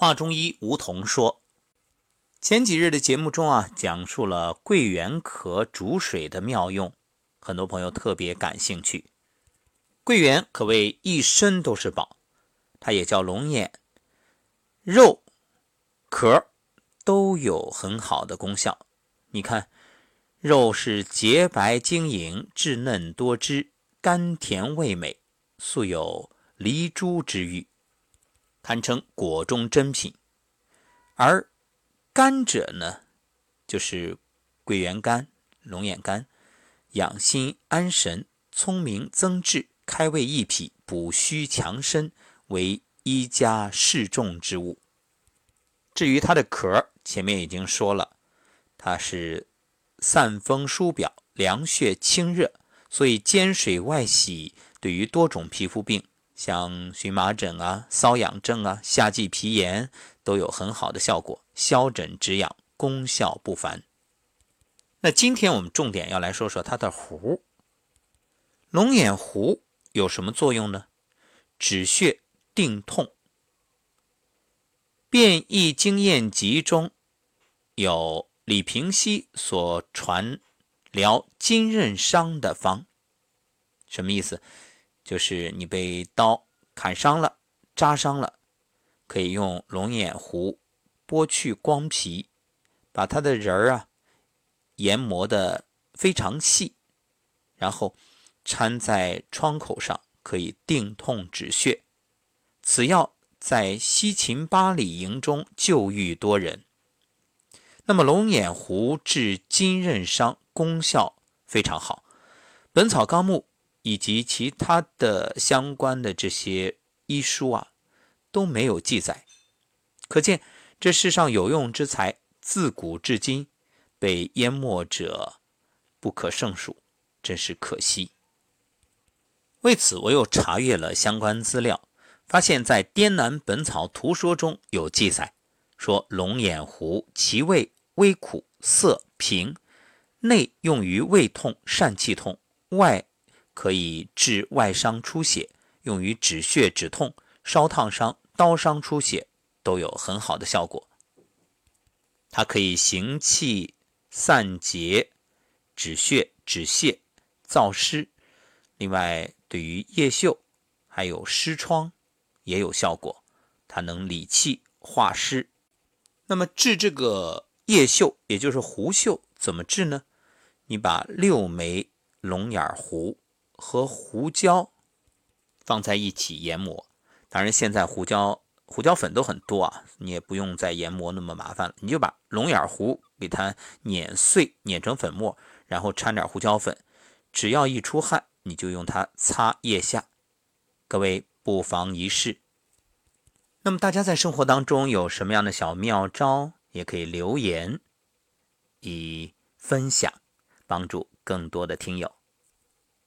话中医梧桐说，前几日的节目中啊，讲述了桂圆壳煮水的妙用，很多朋友特别感兴趣。桂圆可谓一身都是宝，它也叫龙眼，肉、壳都有很好的功效。你看，肉是洁白晶莹、稚嫩多汁、甘甜味美，素有“梨珠”之誉。堪称果中珍品，而甘蔗呢，就是桂圆干、龙眼干，养心安神、聪明增智、开胃益脾、补虚强身，为医家适重之物。至于它的壳，前面已经说了，它是散风疏表、凉血清热，所以煎水外洗，对于多种皮肤病。像荨麻疹啊、瘙痒症啊、夏季皮炎都有很好的效果，消疹止痒，功效不凡。那今天我们重点要来说说它的核。龙眼核有什么作用呢？止血定痛。变异经验集中有李平西所传疗金刃伤的方，什么意思？就是你被刀砍伤了、扎伤了，可以用龙眼核剥去光皮，把它的仁儿啊研磨的非常细，然后掺在创口上，可以定痛止血。此药在西秦八里营中救愈多人。那么龙眼核治筋韧伤功效非常好，《本草纲目》。以及其他的相关的这些医书啊，都没有记载，可见这世上有用之才，自古至今被淹没者不可胜数，真是可惜。为此，我又查阅了相关资料，发现，在《滇南本草图说》中有记载，说龙眼核其味微苦，色平，内用于胃痛、疝气痛，外。可以治外伤出血，用于止血止痛、烧烫伤、刀伤出血都有很好的效果。它可以行气散结、止血止泻、燥湿，另外对于叶锈还有湿疮也有效果。它能理气化湿。那么治这个叶锈，也就是狐锈，怎么治呢？你把六枚龙眼胡。和胡椒放在一起研磨，当然现在胡椒胡椒粉都很多啊，你也不用再研磨那么麻烦了。你就把龙眼核给它碾碎，碾成粉末，然后掺点胡椒粉，只要一出汗，你就用它擦腋下。各位不妨一试。那么大家在生活当中有什么样的小妙招，也可以留言以分享，帮助更多的听友。